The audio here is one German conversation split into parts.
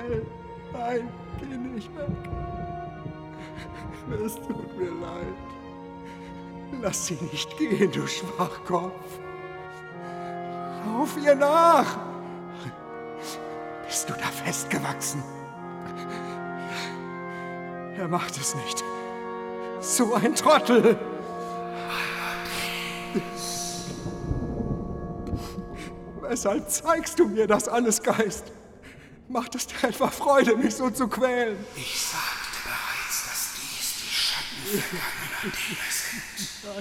Bell, nein, geh nicht weg. Es tut mir leid. Lass sie nicht gehen, du Schwachkopf. Lauf ihr nach. Bist du da festgewachsen? Er macht es nicht. So ein Trottel. Weshalb zeigst du mir das alles, Geist? Macht es dir etwa Freude, mich so zu quälen? Ich sagte bereits, dass dies die Schatten vergangener Dinge sind.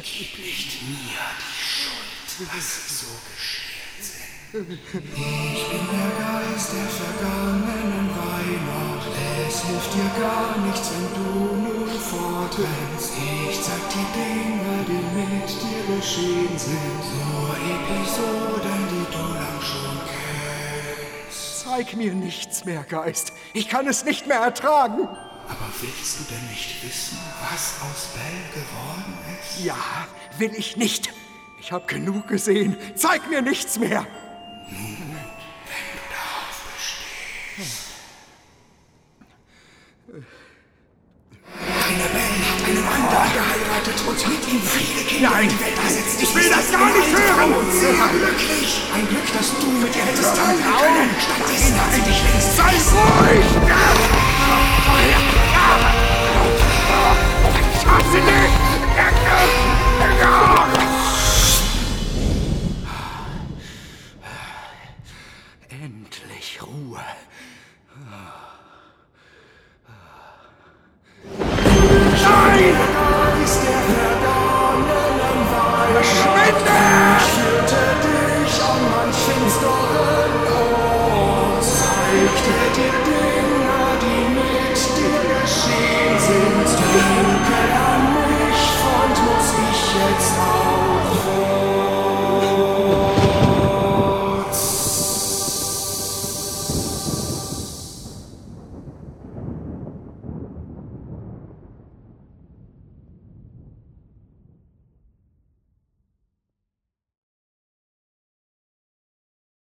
Nicht mir die Schuld, dass so geschehen sind. Ich bin der Geist der vergangenen Weihnacht. Es hilft dir gar nichts, wenn du nun fortrennst. Ich zeig die Dinge, die mit dir geschehen sind. Nur Episoden, die du lang schon kennst. Zeig mir nichts mehr, Geist. Ich kann es nicht mehr ertragen. Aber willst du denn nicht wissen, was aus Bell geworden ist? Ja, will ich nicht. Ich habe genug gesehen. Zeig mir nichts mehr. Wenn du darauf bestehst. Deine Bell hat einen anderen geheiratet und mit ihm viele Kinder Nein, in die Welt gesetzt. ich will das gar nicht hören. Sehr glücklich. Ein dass du mit ihr hättest teilen können. Stattdessen hat sie dich längst Sei ruhig! Ich hasse dich! Endlich Ruhe. 生きて。